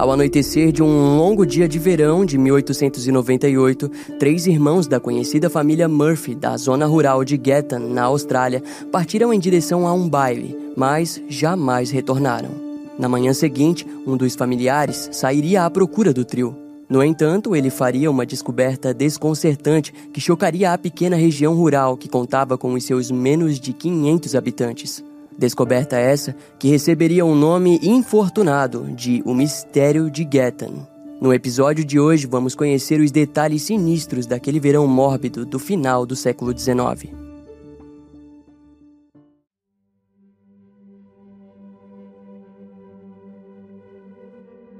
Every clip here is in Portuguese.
Ao anoitecer de um longo dia de verão de 1898, três irmãos da conhecida família Murphy, da zona rural de Gatton, na Austrália, partiram em direção a um baile, mas jamais retornaram. Na manhã seguinte, um dos familiares sairia à procura do trio. No entanto, ele faria uma descoberta desconcertante que chocaria a pequena região rural que contava com os seus menos de 500 habitantes. Descoberta essa que receberia o um nome infortunado de O Mistério de Gatton. No episódio de hoje, vamos conhecer os detalhes sinistros daquele verão mórbido do final do século XIX.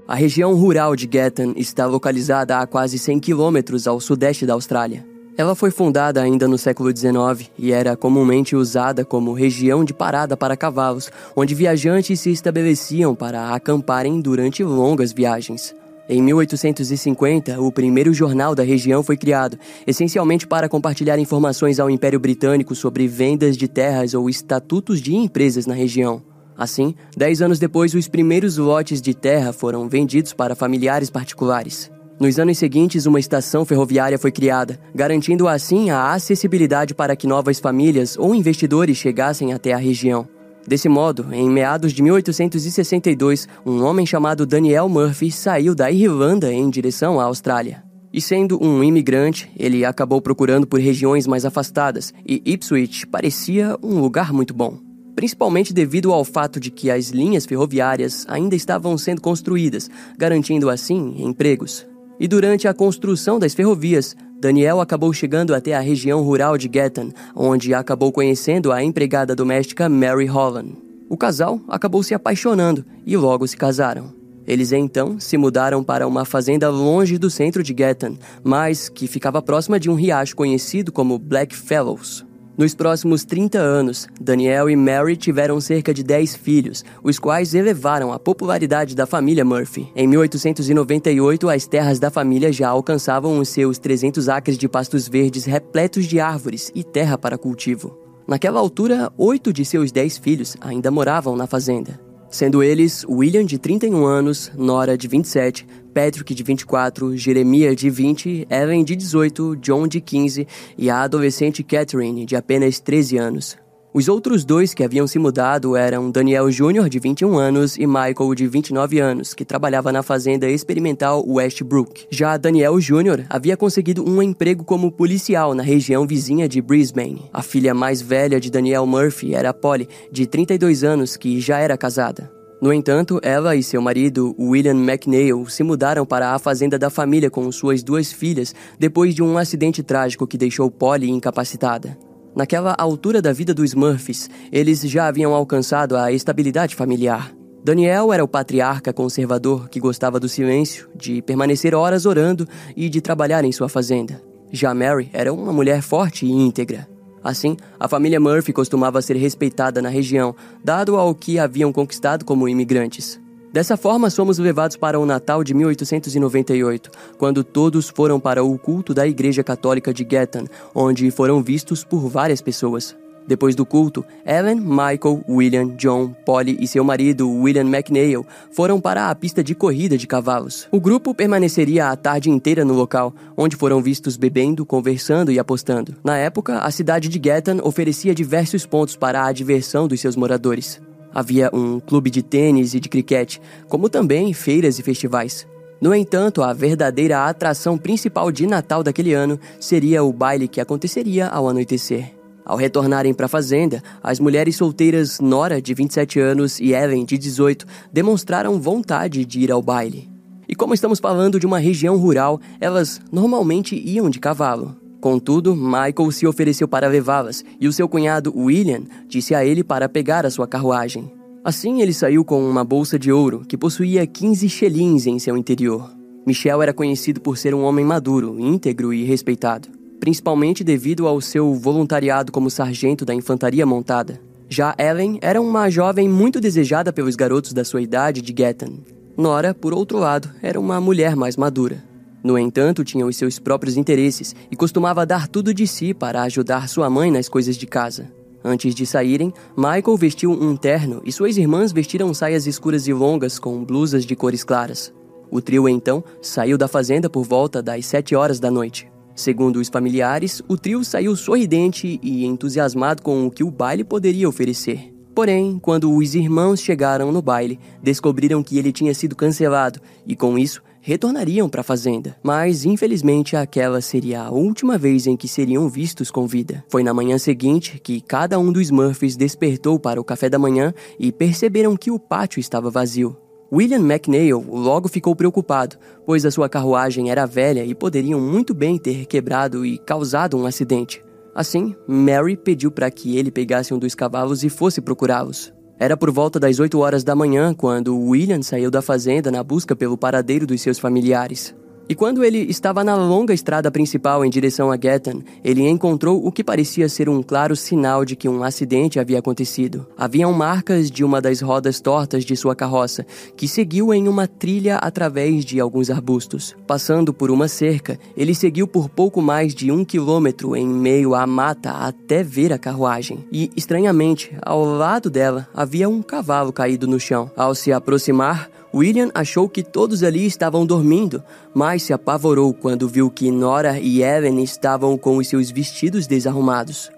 A região rural de Gatton está localizada a quase 100 quilômetros ao sudeste da Austrália. Ela foi fundada ainda no século XIX e era comumente usada como região de parada para cavalos, onde viajantes se estabeleciam para acamparem durante longas viagens. Em 1850, o primeiro jornal da região foi criado, essencialmente para compartilhar informações ao Império Britânico sobre vendas de terras ou estatutos de empresas na região. Assim, dez anos depois, os primeiros lotes de terra foram vendidos para familiares particulares. Nos anos seguintes, uma estação ferroviária foi criada, garantindo assim a acessibilidade para que novas famílias ou investidores chegassem até a região. Desse modo, em meados de 1862, um homem chamado Daniel Murphy saiu da Irlanda em direção à Austrália. E sendo um imigrante, ele acabou procurando por regiões mais afastadas, e Ipswich parecia um lugar muito bom. Principalmente devido ao fato de que as linhas ferroviárias ainda estavam sendo construídas, garantindo assim empregos. E durante a construção das ferrovias, Daniel acabou chegando até a região rural de Gatton, onde acabou conhecendo a empregada doméstica Mary Holland. O casal acabou se apaixonando e logo se casaram. Eles então se mudaram para uma fazenda longe do centro de Gatton, mas que ficava próxima de um riacho conhecido como Black Fellows. Nos próximos 30 anos, Daniel e Mary tiveram cerca de 10 filhos, os quais elevaram a popularidade da família Murphy. Em 1898, as terras da família já alcançavam os seus 300 acres de pastos verdes repletos de árvores e terra para cultivo. Naquela altura, oito de seus dez filhos ainda moravam na fazenda sendo eles William, de 31 anos, Nora, de 27, Patrick, de 24, Jeremiah, de 20, Ellen, de 18, John, de 15 e a adolescente Catherine, de apenas 13 anos. Os outros dois que haviam se mudado eram Daniel Jr., de 21 anos, e Michael, de 29 anos, que trabalhava na fazenda experimental Westbrook. Já Daniel Jr. havia conseguido um emprego como policial na região vizinha de Brisbane. A filha mais velha de Daniel Murphy era Polly, de 32 anos, que já era casada. No entanto, ela e seu marido, William McNeil, se mudaram para a fazenda da família com suas duas filhas depois de um acidente trágico que deixou Polly incapacitada. Naquela altura da vida dos Murphys, eles já haviam alcançado a estabilidade familiar. Daniel era o patriarca conservador que gostava do silêncio, de permanecer horas orando e de trabalhar em sua fazenda. Já Mary era uma mulher forte e íntegra. Assim, a família Murphy costumava ser respeitada na região, dado ao que haviam conquistado como imigrantes. Dessa forma, somos levados para o Natal de 1898, quando todos foram para o culto da Igreja Católica de Gatton, onde foram vistos por várias pessoas. Depois do culto, Ellen, Michael, William, John, Polly e seu marido, William McNeil, foram para a pista de corrida de cavalos. O grupo permaneceria a tarde inteira no local, onde foram vistos bebendo, conversando e apostando. Na época, a cidade de Gatton oferecia diversos pontos para a diversão dos seus moradores. Havia um clube de tênis e de cricket, como também feiras e festivais. No entanto, a verdadeira atração principal de Natal daquele ano seria o baile que aconteceria ao anoitecer. Ao retornarem para a fazenda, as mulheres solteiras Nora, de 27 anos, e Ellen, de 18, demonstraram vontade de ir ao baile. E como estamos falando de uma região rural, elas normalmente iam de cavalo. Contudo, Michael se ofereceu para levá-las e o seu cunhado William disse a ele para pegar a sua carruagem. Assim, ele saiu com uma bolsa de ouro que possuía 15 xelins em seu interior. Michel era conhecido por ser um homem maduro, íntegro e respeitado, principalmente devido ao seu voluntariado como sargento da infantaria montada. Já Ellen era uma jovem muito desejada pelos garotos da sua idade de Gatton. Nora, por outro lado, era uma mulher mais madura. No entanto, tinha os seus próprios interesses e costumava dar tudo de si para ajudar sua mãe nas coisas de casa. Antes de saírem, Michael vestiu um terno e suas irmãs vestiram saias escuras e longas com blusas de cores claras. O trio então saiu da fazenda por volta das 7 horas da noite. Segundo os familiares, o trio saiu sorridente e entusiasmado com o que o baile poderia oferecer. Porém, quando os irmãos chegaram no baile, descobriram que ele tinha sido cancelado e, com isso, retornariam para a fazenda. Mas, infelizmente, aquela seria a última vez em que seriam vistos com vida. Foi na manhã seguinte que cada um dos Murphys despertou para o café da manhã e perceberam que o pátio estava vazio. William McNeil logo ficou preocupado, pois a sua carruagem era velha e poderiam muito bem ter quebrado e causado um acidente. Assim, Mary pediu para que ele pegasse um dos cavalos e fosse procurá-los. Era por volta das 8 horas da manhã quando William saiu da fazenda na busca pelo paradeiro dos seus familiares. E quando ele estava na longa estrada principal em direção a Gatton, ele encontrou o que parecia ser um claro sinal de que um acidente havia acontecido. Haviam marcas de uma das rodas tortas de sua carroça, que seguiu em uma trilha através de alguns arbustos. Passando por uma cerca, ele seguiu por pouco mais de um quilômetro em meio à mata até ver a carruagem. E, estranhamente, ao lado dela havia um cavalo caído no chão. Ao se aproximar, William achou que todos ali estavam dormindo, mas se apavorou quando viu que Nora e Evan estavam com os seus vestidos desarrumados.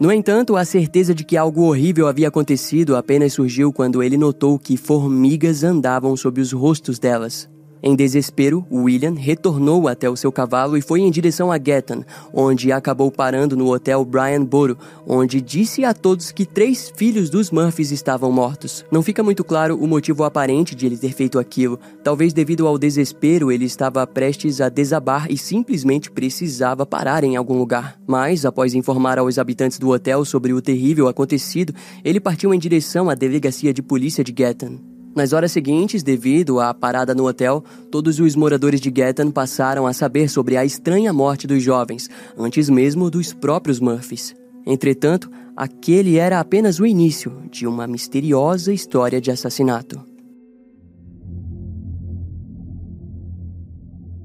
No entanto, a certeza de que algo horrível havia acontecido apenas surgiu quando ele notou que formigas andavam sob os rostos delas. Em desespero, William retornou até o seu cavalo e foi em direção a Gatton, onde acabou parando no hotel Brian Boro, onde disse a todos que três filhos dos Murphys estavam mortos. Não fica muito claro o motivo aparente de ele ter feito aquilo. Talvez devido ao desespero, ele estava prestes a desabar e simplesmente precisava parar em algum lugar. Mas, após informar aos habitantes do hotel sobre o terrível acontecido, ele partiu em direção à delegacia de polícia de Gatton. Nas horas seguintes, devido à parada no hotel, todos os moradores de Gatton passaram a saber sobre a estranha morte dos jovens, antes mesmo dos próprios Murphys. Entretanto, aquele era apenas o início de uma misteriosa história de assassinato.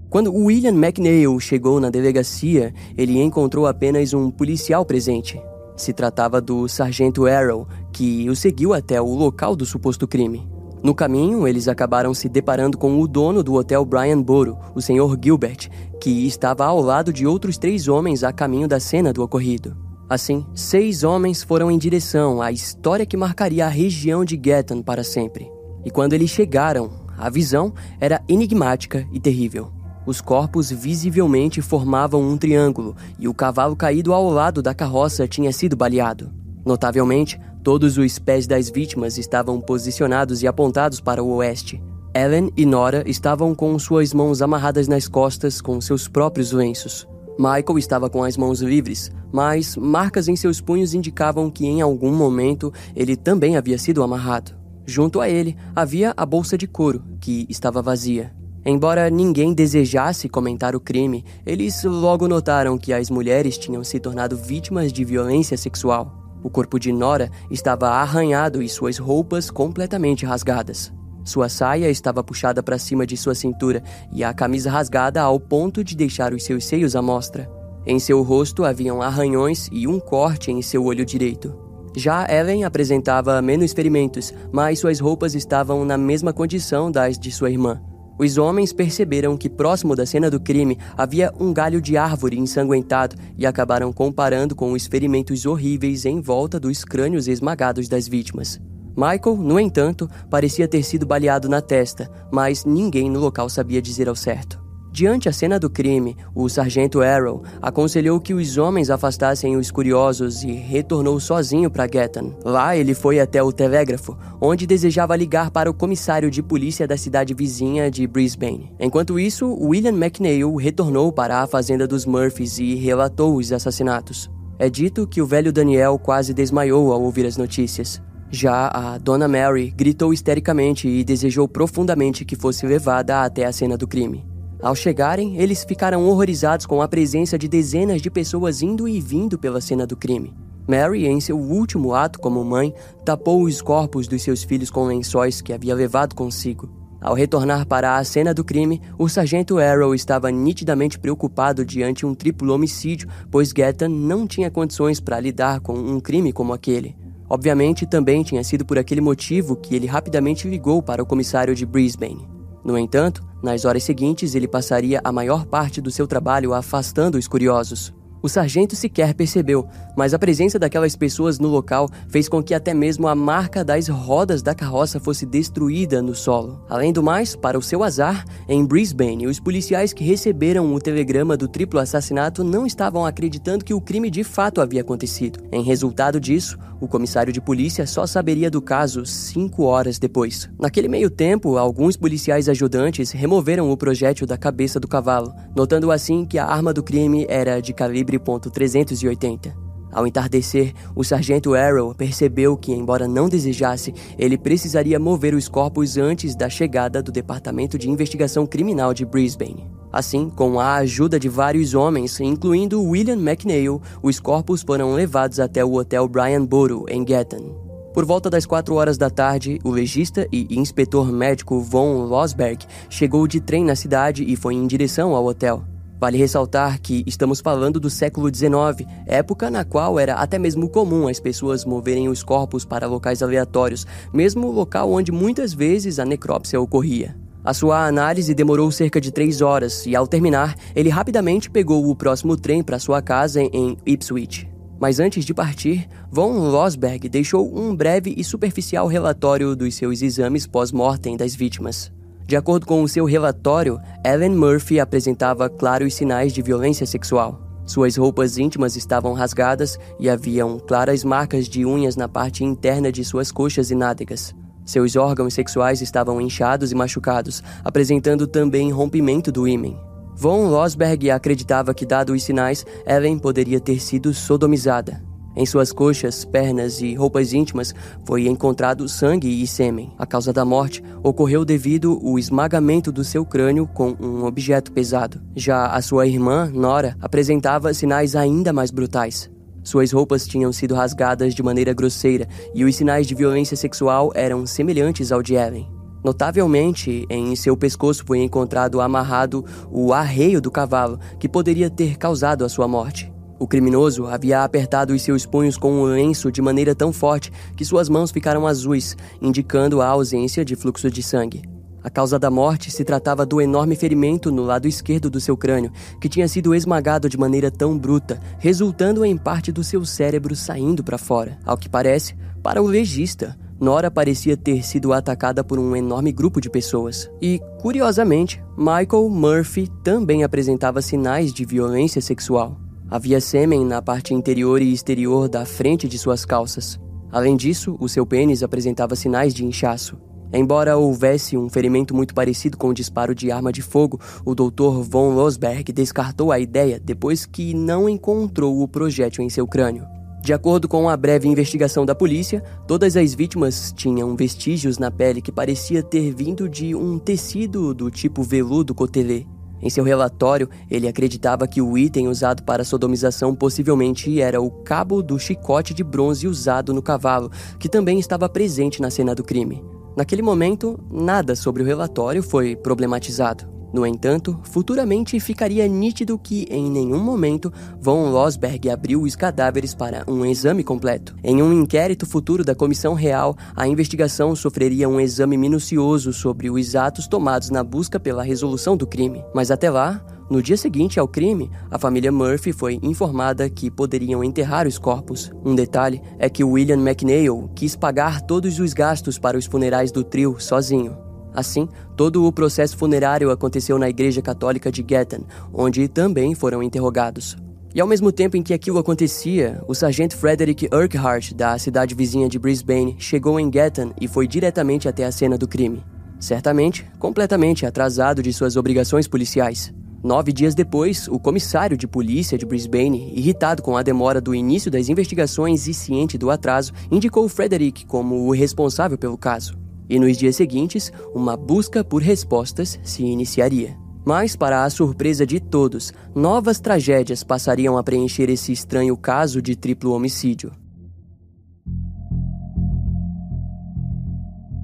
Quando William McNeil chegou na delegacia, ele encontrou apenas um policial presente. Se tratava do sargento Arrow, que o seguiu até o local do suposto crime. No caminho, eles acabaram se deparando com o dono do hotel Brian Boro, o Sr. Gilbert, que estava ao lado de outros três homens a caminho da cena do ocorrido. Assim, seis homens foram em direção à história que marcaria a região de Gatton para sempre. E quando eles chegaram, a visão era enigmática e terrível. Os corpos visivelmente formavam um triângulo e o cavalo caído ao lado da carroça tinha sido baleado. Notavelmente, Todos os pés das vítimas estavam posicionados e apontados para o oeste. Ellen e Nora estavam com suas mãos amarradas nas costas com seus próprios lenços. Michael estava com as mãos livres, mas marcas em seus punhos indicavam que em algum momento ele também havia sido amarrado. Junto a ele havia a bolsa de couro, que estava vazia. Embora ninguém desejasse comentar o crime, eles logo notaram que as mulheres tinham se tornado vítimas de violência sexual. O corpo de Nora estava arranhado e suas roupas completamente rasgadas. Sua saia estava puxada para cima de sua cintura e a camisa rasgada ao ponto de deixar os seus seios à mostra. Em seu rosto haviam arranhões e um corte em seu olho direito. Já Ellen apresentava menos ferimentos, mas suas roupas estavam na mesma condição das de sua irmã. Os homens perceberam que próximo da cena do crime havia um galho de árvore ensanguentado e acabaram comparando com os ferimentos horríveis em volta dos crânios esmagados das vítimas. Michael, no entanto, parecia ter sido baleado na testa, mas ninguém no local sabia dizer ao certo. Diante a cena do crime, o sargento Arrow aconselhou que os homens afastassem os curiosos e retornou sozinho para Gatton. Lá ele foi até o telégrafo, onde desejava ligar para o comissário de polícia da cidade vizinha de Brisbane. Enquanto isso, William McNeil retornou para a fazenda dos Murphys e relatou os assassinatos. É dito que o velho Daniel quase desmaiou ao ouvir as notícias. Já a Dona Mary gritou histericamente e desejou profundamente que fosse levada até a cena do crime. Ao chegarem, eles ficaram horrorizados com a presença de dezenas de pessoas indo e vindo pela cena do crime. Mary, em seu último ato como mãe, tapou os corpos dos seus filhos com lençóis que havia levado consigo. Ao retornar para a cena do crime, o sargento Arrow estava nitidamente preocupado diante um triplo homicídio, pois Gatton não tinha condições para lidar com um crime como aquele. Obviamente, também tinha sido por aquele motivo que ele rapidamente ligou para o comissário de Brisbane. No entanto, Nas horas seguintes, ele passaria a maior parte do seu trabalho afastando os curiosos. O sargento sequer percebeu, mas a presença daquelas pessoas no local fez com que até mesmo a marca das rodas da carroça fosse destruída no solo. Além do mais, para o seu azar, em Brisbane, os policiais que receberam o telegrama do triplo assassinato não estavam acreditando que o crime de fato havia acontecido. Em resultado disso, o comissário de polícia só saberia do caso cinco horas depois. Naquele meio tempo, alguns policiais ajudantes removeram o projétil da cabeça do cavalo, notando assim que a arma do crime era de calibre .380. Ao entardecer, o sargento Arrow percebeu que, embora não desejasse, ele precisaria mover os corpos antes da chegada do Departamento de Investigação Criminal de Brisbane. Assim, com a ajuda de vários homens, incluindo William McNeil, os corpos foram levados até o Hotel Brian Boru, em Gatton. Por volta das 4 horas da tarde, o legista e inspetor médico Von Losberg chegou de trem na cidade e foi em direção ao hotel. Vale ressaltar que estamos falando do século XIX, época na qual era até mesmo comum as pessoas moverem os corpos para locais aleatórios, mesmo local onde muitas vezes a necrópsia ocorria. A sua análise demorou cerca de três horas e, ao terminar, ele rapidamente pegou o próximo trem para sua casa em Ipswich. Mas antes de partir, von Losberg deixou um breve e superficial relatório dos seus exames pós-mortem das vítimas. De acordo com o seu relatório, Ellen Murphy apresentava claros sinais de violência sexual. Suas roupas íntimas estavam rasgadas e haviam claras marcas de unhas na parte interna de suas coxas e nádegas. Seus órgãos sexuais estavam inchados e machucados, apresentando também rompimento do ímen. Von Losberg acreditava que, dados os sinais, Ellen poderia ter sido sodomizada. Em suas coxas, pernas e roupas íntimas foi encontrado sangue e sêmen. A causa da morte ocorreu devido ao esmagamento do seu crânio com um objeto pesado. Já a sua irmã, Nora, apresentava sinais ainda mais brutais. Suas roupas tinham sido rasgadas de maneira grosseira e os sinais de violência sexual eram semelhantes ao de Ellen. Notavelmente, em seu pescoço foi encontrado amarrado o arreio do cavalo que poderia ter causado a sua morte. O criminoso havia apertado os seus punhos com um lenço de maneira tão forte que suas mãos ficaram azuis, indicando a ausência de fluxo de sangue. A causa da morte se tratava do enorme ferimento no lado esquerdo do seu crânio, que tinha sido esmagado de maneira tão bruta, resultando em parte do seu cérebro saindo para fora. Ao que parece, para o legista, Nora parecia ter sido atacada por um enorme grupo de pessoas. E, curiosamente, Michael Murphy também apresentava sinais de violência sexual. Havia sêmen na parte interior e exterior da frente de suas calças. Além disso, o seu pênis apresentava sinais de inchaço. Embora houvesse um ferimento muito parecido com o disparo de arma de fogo, o Dr. von Losberg descartou a ideia depois que não encontrou o projétil em seu crânio. De acordo com a breve investigação da polícia, todas as vítimas tinham vestígios na pele que parecia ter vindo de um tecido do tipo veludo cotelê. Em seu relatório, ele acreditava que o item usado para a sodomização possivelmente era o cabo do chicote de bronze usado no cavalo, que também estava presente na cena do crime. Naquele momento, nada sobre o relatório foi problematizado. No entanto, futuramente ficaria nítido que, em nenhum momento, von Losberg abriu os cadáveres para um exame completo. Em um inquérito futuro da Comissão Real, a investigação sofreria um exame minucioso sobre os atos tomados na busca pela resolução do crime. Mas até lá, no dia seguinte ao crime, a família Murphy foi informada que poderiam enterrar os corpos. Um detalhe é que William McNeil quis pagar todos os gastos para os funerais do trio sozinho. Assim, todo o processo funerário aconteceu na Igreja Católica de Gatton, onde também foram interrogados. E ao mesmo tempo em que aquilo acontecia, o sargento Frederick Urquhart, da cidade vizinha de Brisbane, chegou em Gatton e foi diretamente até a cena do crime. Certamente, completamente atrasado de suas obrigações policiais. Nove dias depois, o comissário de polícia de Brisbane, irritado com a demora do início das investigações e ciente do atraso, indicou Frederick como o responsável pelo caso. E nos dias seguintes, uma busca por respostas se iniciaria. Mas, para a surpresa de todos, novas tragédias passariam a preencher esse estranho caso de triplo homicídio.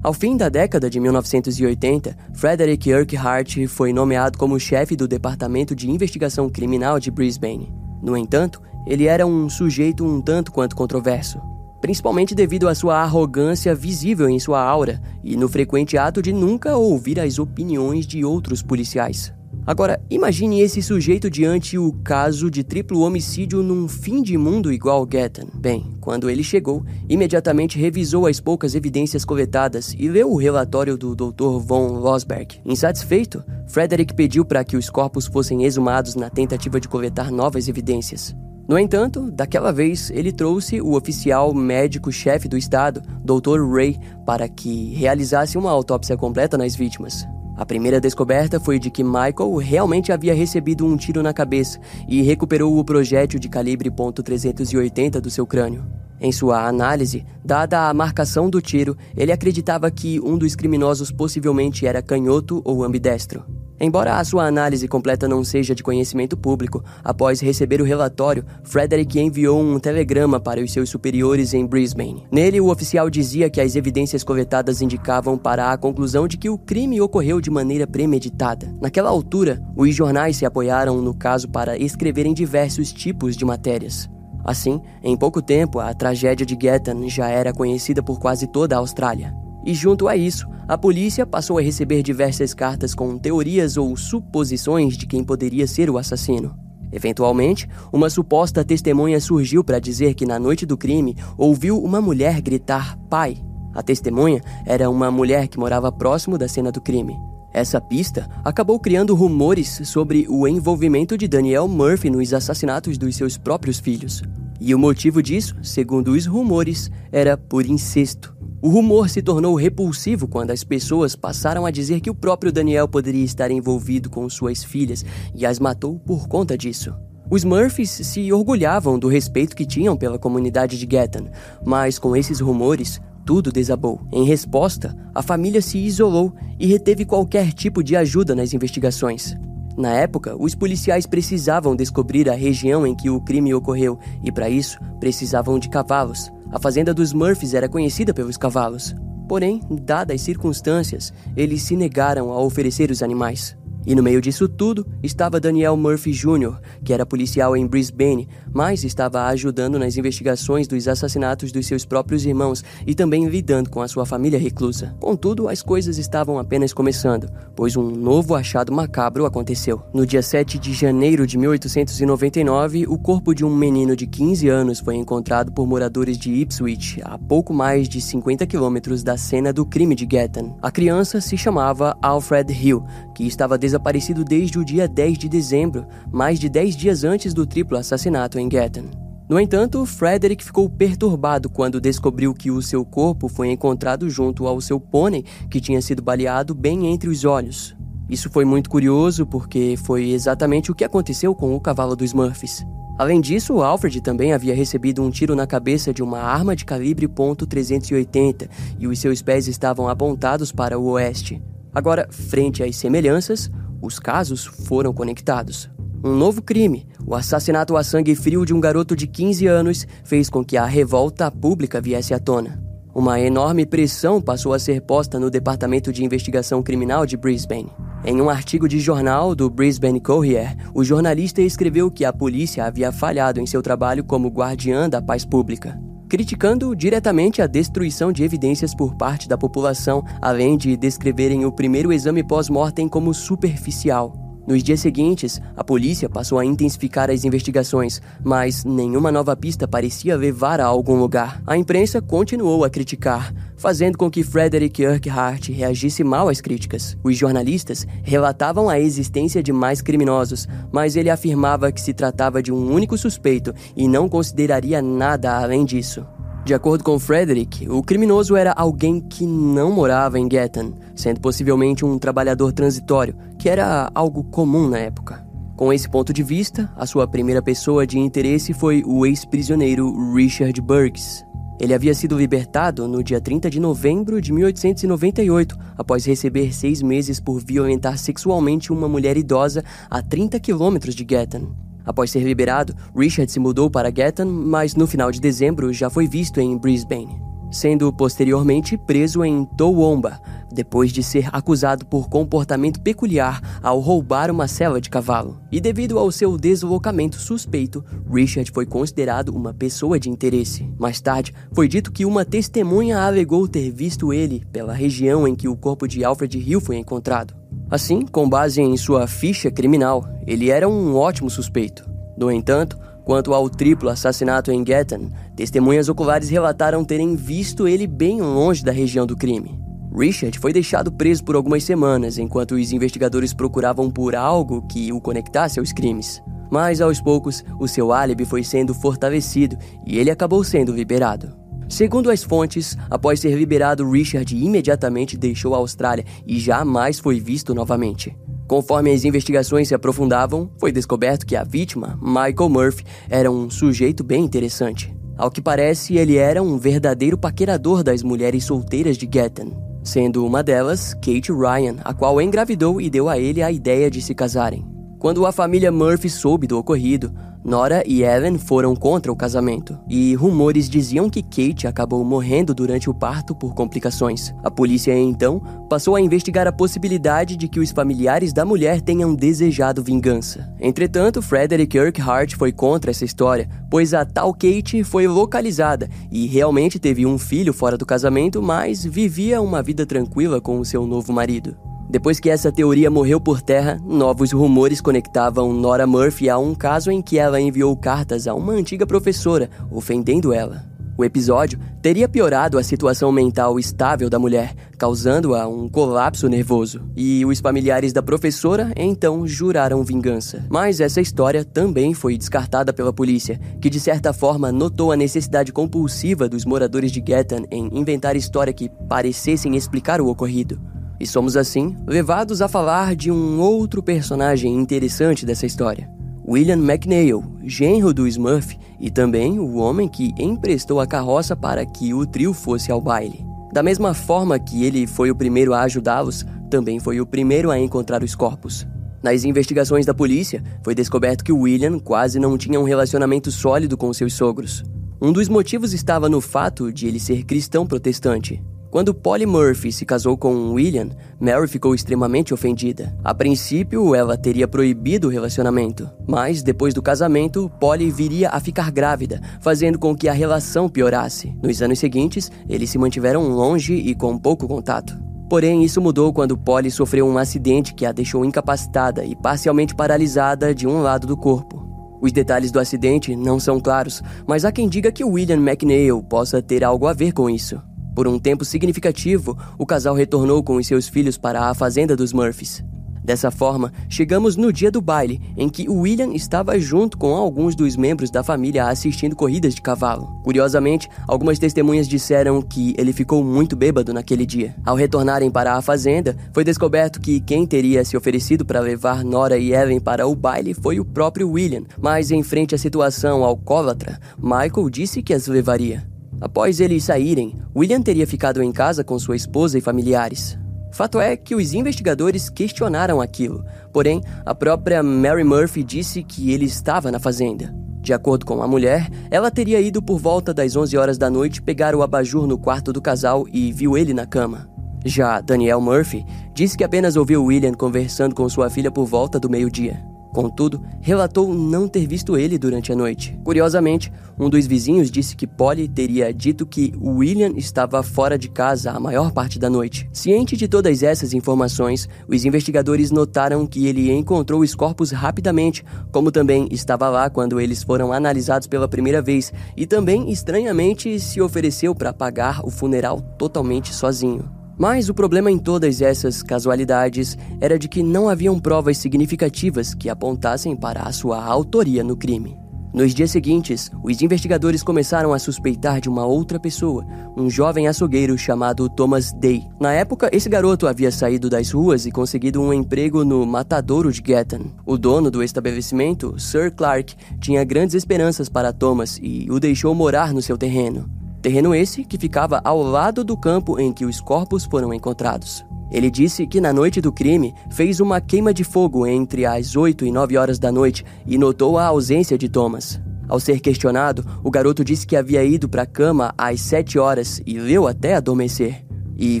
Ao fim da década de 1980, Frederick Urquhart foi nomeado como chefe do Departamento de Investigação Criminal de Brisbane. No entanto, ele era um sujeito um tanto quanto controverso. Principalmente devido à sua arrogância visível em sua aura e no frequente ato de nunca ouvir as opiniões de outros policiais. Agora, imagine esse sujeito diante o caso de triplo homicídio num fim de mundo igual Gatton. Bem, quando ele chegou, imediatamente revisou as poucas evidências coletadas e leu o relatório do Dr. von Losberg. Insatisfeito, Frederick pediu para que os corpos fossem exumados na tentativa de coletar novas evidências. No entanto, daquela vez ele trouxe o oficial médico-chefe do estado, Dr. Ray, para que realizasse uma autópsia completa nas vítimas. A primeira descoberta foi de que Michael realmente havia recebido um tiro na cabeça e recuperou o projétil de calibre .380 do seu crânio. Em sua análise, dada a marcação do tiro, ele acreditava que um dos criminosos possivelmente era canhoto ou ambidestro. Embora a sua análise completa não seja de conhecimento público, após receber o relatório, Frederick enviou um telegrama para os seus superiores em Brisbane. Nele, o oficial dizia que as evidências coletadas indicavam para a conclusão de que o crime ocorreu de maneira premeditada. Naquela altura, os jornais se apoiaram no caso para escreverem diversos tipos de matérias. Assim, em pouco tempo, a tragédia de Gatton já era conhecida por quase toda a Austrália. E junto a isso, a polícia passou a receber diversas cartas com teorias ou suposições de quem poderia ser o assassino. Eventualmente, uma suposta testemunha surgiu para dizer que na noite do crime ouviu uma mulher gritar pai. A testemunha era uma mulher que morava próximo da cena do crime. Essa pista acabou criando rumores sobre o envolvimento de Daniel Murphy nos assassinatos dos seus próprios filhos. E o motivo disso, segundo os rumores, era por incesto. O rumor se tornou repulsivo quando as pessoas passaram a dizer que o próprio Daniel poderia estar envolvido com suas filhas e as matou por conta disso. Os Murphys se orgulhavam do respeito que tinham pela comunidade de Gatton, mas com esses rumores, tudo desabou. Em resposta, a família se isolou e reteve qualquer tipo de ajuda nas investigações. Na época, os policiais precisavam descobrir a região em que o crime ocorreu e, para isso, precisavam de cavalos. A fazenda dos Murphys era conhecida pelos cavalos. Porém, dadas as circunstâncias, eles se negaram a oferecer os animais. E no meio disso tudo estava Daniel Murphy Jr., que era policial em Brisbane, mas estava ajudando nas investigações dos assassinatos dos seus próprios irmãos e também lidando com a sua família reclusa. Contudo, as coisas estavam apenas começando, pois um novo achado macabro aconteceu. No dia 7 de janeiro de 1899, o corpo de um menino de 15 anos foi encontrado por moradores de Ipswich, a pouco mais de 50 quilômetros da cena do crime de Gatton. A criança se chamava Alfred Hill, que estava desaparecido desde o dia 10 de dezembro, mais de 10 dias antes do triplo assassinato em Gatton. No entanto, Frederick ficou perturbado quando descobriu que o seu corpo foi encontrado junto ao seu pônei, que tinha sido baleado bem entre os olhos. Isso foi muito curioso porque foi exatamente o que aconteceu com o cavalo dos Murphys. Além disso, Alfred também havia recebido um tiro na cabeça de uma arma de calibre .380 e os seus pés estavam apontados para o oeste. Agora, frente às semelhanças, os casos foram conectados. Um novo crime, o assassinato a sangue frio de um garoto de 15 anos, fez com que a revolta pública viesse à tona. Uma enorme pressão passou a ser posta no Departamento de Investigação Criminal de Brisbane. Em um artigo de jornal do Brisbane Courier, o jornalista escreveu que a polícia havia falhado em seu trabalho como guardiã da paz pública criticando diretamente a destruição de evidências por parte da população, além de descreverem o primeiro exame pós-mortem como superficial. Nos dias seguintes, a polícia passou a intensificar as investigações, mas nenhuma nova pista parecia levar a algum lugar. A imprensa continuou a criticar, fazendo com que Frederick Urquhart reagisse mal às críticas. Os jornalistas relatavam a existência de mais criminosos, mas ele afirmava que se tratava de um único suspeito e não consideraria nada além disso. De acordo com Frederick, o criminoso era alguém que não morava em Gatton, sendo possivelmente um trabalhador transitório, que era algo comum na época. Com esse ponto de vista, a sua primeira pessoa de interesse foi o ex-prisioneiro Richard Burgess, ele havia sido libertado no dia 30 de novembro de 1898, após receber seis meses por violentar sexualmente uma mulher idosa a 30 quilômetros de Gatton. Após ser liberado, Richard se mudou para Gatton, mas no final de dezembro já foi visto em Brisbane, sendo posteriormente preso em Toowoomba, depois de ser acusado por comportamento peculiar ao roubar uma cela de cavalo. E devido ao seu deslocamento suspeito, Richard foi considerado uma pessoa de interesse. Mais tarde, foi dito que uma testemunha alegou ter visto ele pela região em que o corpo de Alfred Hill foi encontrado. Assim, com base em sua ficha criminal, ele era um ótimo suspeito. No entanto, quanto ao triplo assassinato em Gatton, testemunhas oculares relataram terem visto ele bem longe da região do crime. Richard foi deixado preso por algumas semanas enquanto os investigadores procuravam por algo que o conectasse aos crimes. Mas aos poucos, o seu álibi foi sendo fortalecido e ele acabou sendo liberado. Segundo as fontes, após ser liberado, Richard imediatamente deixou a Austrália e jamais foi visto novamente. Conforme as investigações se aprofundavam, foi descoberto que a vítima, Michael Murphy, era um sujeito bem interessante. Ao que parece, ele era um verdadeiro paquerador das mulheres solteiras de Gatton sendo uma delas Kate Ryan, a qual engravidou e deu a ele a ideia de se casarem. Quando a família Murphy soube do ocorrido, Nora e Ellen foram contra o casamento, e rumores diziam que Kate acabou morrendo durante o parto por complicações. A polícia então passou a investigar a possibilidade de que os familiares da mulher tenham desejado vingança. Entretanto, Frederick Urquhart foi contra essa história, pois a tal Kate foi localizada e realmente teve um filho fora do casamento, mas vivia uma vida tranquila com o seu novo marido. Depois que essa teoria morreu por terra, novos rumores conectavam Nora Murphy a um caso em que ela enviou cartas a uma antiga professora, ofendendo ela. O episódio teria piorado a situação mental estável da mulher, causando-a um colapso nervoso. E os familiares da professora então juraram vingança. Mas essa história também foi descartada pela polícia, que de certa forma notou a necessidade compulsiva dos moradores de Gatton em inventar história que parecessem explicar o ocorrido. E somos assim levados a falar de um outro personagem interessante dessa história. William McNeil, genro do Smurf e também o homem que emprestou a carroça para que o trio fosse ao baile. Da mesma forma que ele foi o primeiro a ajudá-los, também foi o primeiro a encontrar os corpos. Nas investigações da polícia, foi descoberto que William quase não tinha um relacionamento sólido com seus sogros. Um dos motivos estava no fato de ele ser cristão protestante. Quando Polly Murphy se casou com William, Mary ficou extremamente ofendida. A princípio, ela teria proibido o relacionamento, mas depois do casamento, Polly viria a ficar grávida, fazendo com que a relação piorasse. Nos anos seguintes, eles se mantiveram longe e com pouco contato. Porém, isso mudou quando Polly sofreu um acidente que a deixou incapacitada e parcialmente paralisada de um lado do corpo. Os detalhes do acidente não são claros, mas há quem diga que William McNeil possa ter algo a ver com isso. Por um tempo significativo, o casal retornou com os seus filhos para a fazenda dos Murphys. Dessa forma, chegamos no dia do baile, em que William estava junto com alguns dos membros da família assistindo corridas de cavalo. Curiosamente, algumas testemunhas disseram que ele ficou muito bêbado naquele dia. Ao retornarem para a fazenda, foi descoberto que quem teria se oferecido para levar Nora e Ellen para o baile foi o próprio William, mas em frente à situação alcoólatra, Michael disse que as levaria. Após eles saírem, William teria ficado em casa com sua esposa e familiares. Fato é que os investigadores questionaram aquilo, porém, a própria Mary Murphy disse que ele estava na fazenda. De acordo com a mulher, ela teria ido por volta das 11 horas da noite pegar o abajur no quarto do casal e viu ele na cama. Já Danielle Murphy disse que apenas ouviu William conversando com sua filha por volta do meio-dia. Contudo, relatou não ter visto ele durante a noite. Curiosamente, um dos vizinhos disse que Polly teria dito que William estava fora de casa a maior parte da noite. Ciente de todas essas informações, os investigadores notaram que ele encontrou os corpos rapidamente, como também estava lá quando eles foram analisados pela primeira vez, e também estranhamente se ofereceu para pagar o funeral totalmente sozinho. Mas o problema em todas essas casualidades era de que não haviam provas significativas que apontassem para a sua autoria no crime. Nos dias seguintes, os investigadores começaram a suspeitar de uma outra pessoa, um jovem açougueiro chamado Thomas Day. Na época, esse garoto havia saído das ruas e conseguido um emprego no matadouro de Gatton. O dono do estabelecimento, Sir Clark, tinha grandes esperanças para Thomas e o deixou morar no seu terreno. Terreno esse que ficava ao lado do campo em que os corpos foram encontrados. Ele disse que na noite do crime fez uma queima de fogo entre as 8 e 9 horas da noite e notou a ausência de Thomas. Ao ser questionado, o garoto disse que havia ido para a cama às 7 horas e leu até adormecer. E,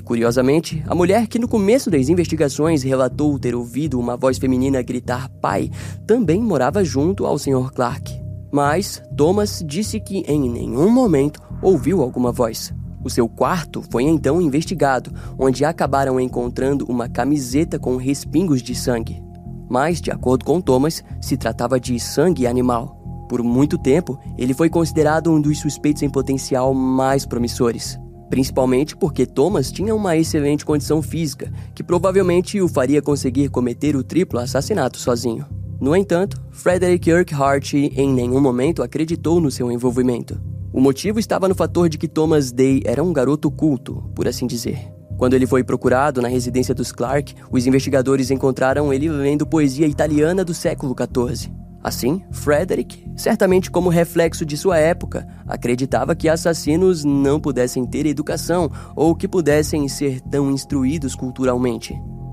curiosamente, a mulher que no começo das investigações relatou ter ouvido uma voz feminina gritar pai também morava junto ao Sr. Clark. Mas Thomas disse que em nenhum momento ouviu alguma voz. O seu quarto foi então investigado, onde acabaram encontrando uma camiseta com respingos de sangue. Mas, de acordo com Thomas, se tratava de sangue animal. Por muito tempo, ele foi considerado um dos suspeitos em potencial mais promissores. Principalmente porque Thomas tinha uma excelente condição física, que provavelmente o faria conseguir cometer o triplo assassinato sozinho. No entanto, Frederick Urquhart em nenhum momento acreditou no seu envolvimento. O motivo estava no fator de que Thomas Day era um garoto culto, por assim dizer. Quando ele foi procurado na residência dos Clark, os investigadores encontraram ele lendo poesia italiana do século XIV. Assim, Frederick, certamente como reflexo de sua época, acreditava que assassinos não pudessem ter educação ou que pudessem ser tão instruídos culturalmente.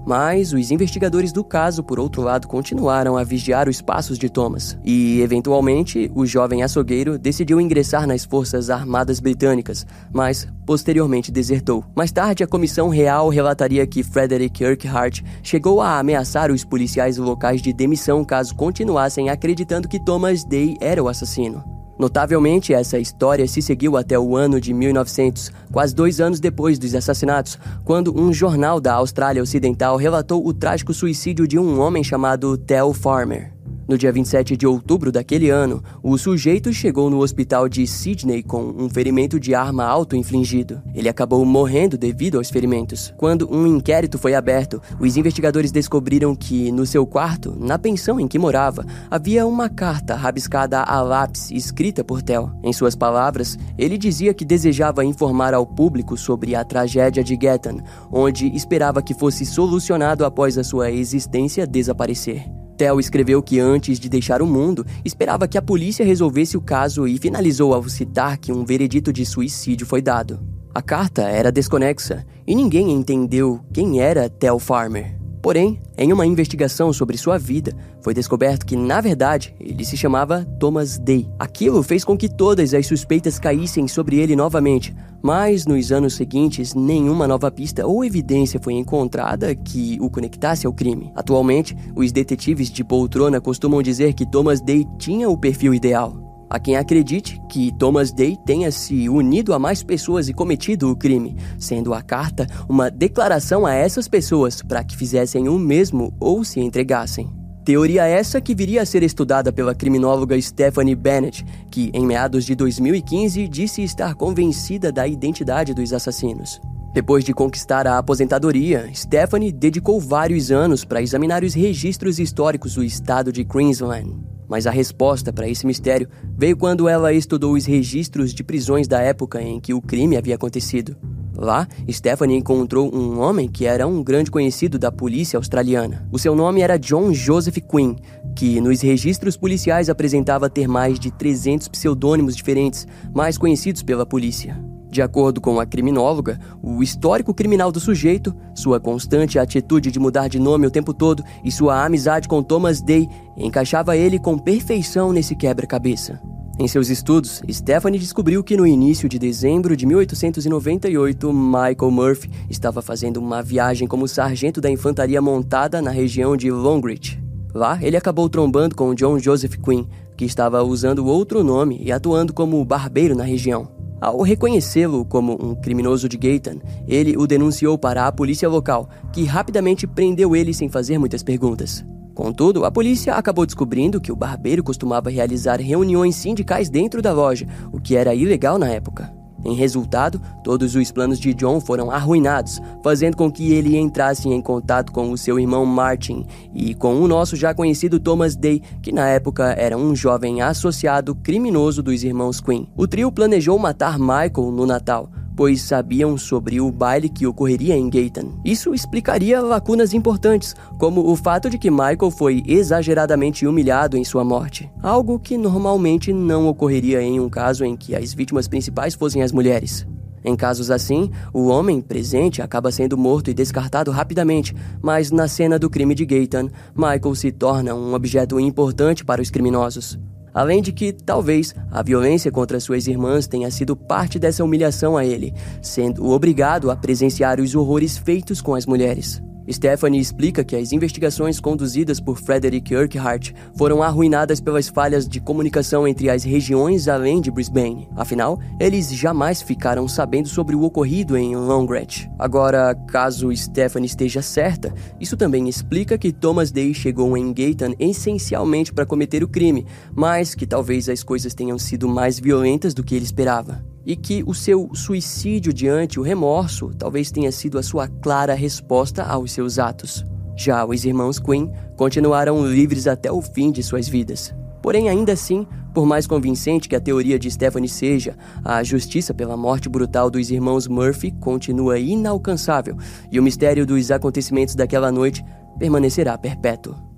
Mas os investigadores do caso, por outro lado, continuaram a vigiar os passos de Thomas. E, eventualmente, o jovem açougueiro decidiu ingressar nas Forças Armadas Britânicas, mas posteriormente desertou. Mais tarde, a Comissão Real relataria que Frederick Urquhart chegou a ameaçar os policiais locais de demissão caso continuassem acreditando que Thomas Day era o assassino. Notavelmente, essa história se seguiu até o ano de 1900, quase dois anos depois dos assassinatos, quando um jornal da Austrália Ocidental relatou o trágico suicídio de um homem chamado Tel Farmer. No dia 27 de outubro daquele ano, o sujeito chegou no hospital de Sydney com um ferimento de arma auto-infligido. Ele acabou morrendo devido aos ferimentos. Quando um inquérito foi aberto, os investigadores descobriram que, no seu quarto, na pensão em que morava, havia uma carta rabiscada a lápis escrita por Tel. Em suas palavras, ele dizia que desejava informar ao público sobre a tragédia de Gatton, onde esperava que fosse solucionado após a sua existência desaparecer. Theo escreveu que antes de deixar o mundo, esperava que a polícia resolvesse o caso e finalizou ao citar que um veredito de suicídio foi dado. A carta era desconexa e ninguém entendeu quem era Theo Farmer. Porém, em uma investigação sobre sua vida, foi descoberto que, na verdade, ele se chamava Thomas Day. Aquilo fez com que todas as suspeitas caíssem sobre ele novamente, mas nos anos seguintes, nenhuma nova pista ou evidência foi encontrada que o conectasse ao crime. Atualmente, os detetives de poltrona costumam dizer que Thomas Day tinha o perfil ideal. Há quem acredite que Thomas Day tenha se unido a mais pessoas e cometido o crime, sendo a carta uma declaração a essas pessoas para que fizessem o mesmo ou se entregassem. Teoria essa que viria a ser estudada pela criminóloga Stephanie Bennett, que em meados de 2015 disse estar convencida da identidade dos assassinos. Depois de conquistar a aposentadoria, Stephanie dedicou vários anos para examinar os registros históricos do estado de Queensland. Mas a resposta para esse mistério veio quando ela estudou os registros de prisões da época em que o crime havia acontecido. Lá, Stephanie encontrou um homem que era um grande conhecido da polícia australiana. O seu nome era John Joseph Quinn, que nos registros policiais apresentava ter mais de 300 pseudônimos diferentes, mais conhecidos pela polícia. De acordo com a criminóloga, o histórico criminal do sujeito, sua constante atitude de mudar de nome o tempo todo e sua amizade com Thomas Day encaixava ele com perfeição nesse quebra-cabeça. Em seus estudos, Stephanie descobriu que no início de dezembro de 1898, Michael Murphy estava fazendo uma viagem como sargento da infantaria montada na região de Longreach. Lá, ele acabou trombando com John Joseph Quinn, que estava usando outro nome e atuando como barbeiro na região. Ao reconhecê-lo como um criminoso de Gayton, ele o denunciou para a polícia local, que rapidamente prendeu ele sem fazer muitas perguntas. Contudo, a polícia acabou descobrindo que o barbeiro costumava realizar reuniões sindicais dentro da loja, o que era ilegal na época. Em resultado, todos os planos de John foram arruinados, fazendo com que ele entrasse em contato com o seu irmão Martin e com o nosso já conhecido Thomas Day, que na época era um jovem associado criminoso dos irmãos Quinn. O trio planejou matar Michael no Natal, pois sabiam sobre o baile que ocorreria em Gayton. Isso explicaria lacunas importantes, como o fato de que Michael foi exageradamente humilhado em sua morte, algo que normalmente não ocorreria em um caso em que as vítimas principais fossem as mulheres. Em casos assim, o homem presente acaba sendo morto e descartado rapidamente, mas na cena do crime de Gayton, Michael se torna um objeto importante para os criminosos. Além de que, talvez, a violência contra suas irmãs tenha sido parte dessa humilhação a ele, sendo obrigado a presenciar os horrores feitos com as mulheres. Stephanie explica que as investigações conduzidas por Frederick Urquhart foram arruinadas pelas falhas de comunicação entre as regiões além de Brisbane. Afinal, eles jamais ficaram sabendo sobre o ocorrido em Longreach. Agora, caso Stephanie esteja certa, isso também explica que Thomas Day chegou em Gayton essencialmente para cometer o crime, mas que talvez as coisas tenham sido mais violentas do que ele esperava e que o seu suicídio diante o remorso talvez tenha sido a sua clara resposta aos seus atos. Já os irmãos Quinn continuaram livres até o fim de suas vidas. Porém, ainda assim, por mais convincente que a teoria de Stephanie seja, a justiça pela morte brutal dos irmãos Murphy continua inalcançável e o mistério dos acontecimentos daquela noite permanecerá perpétuo.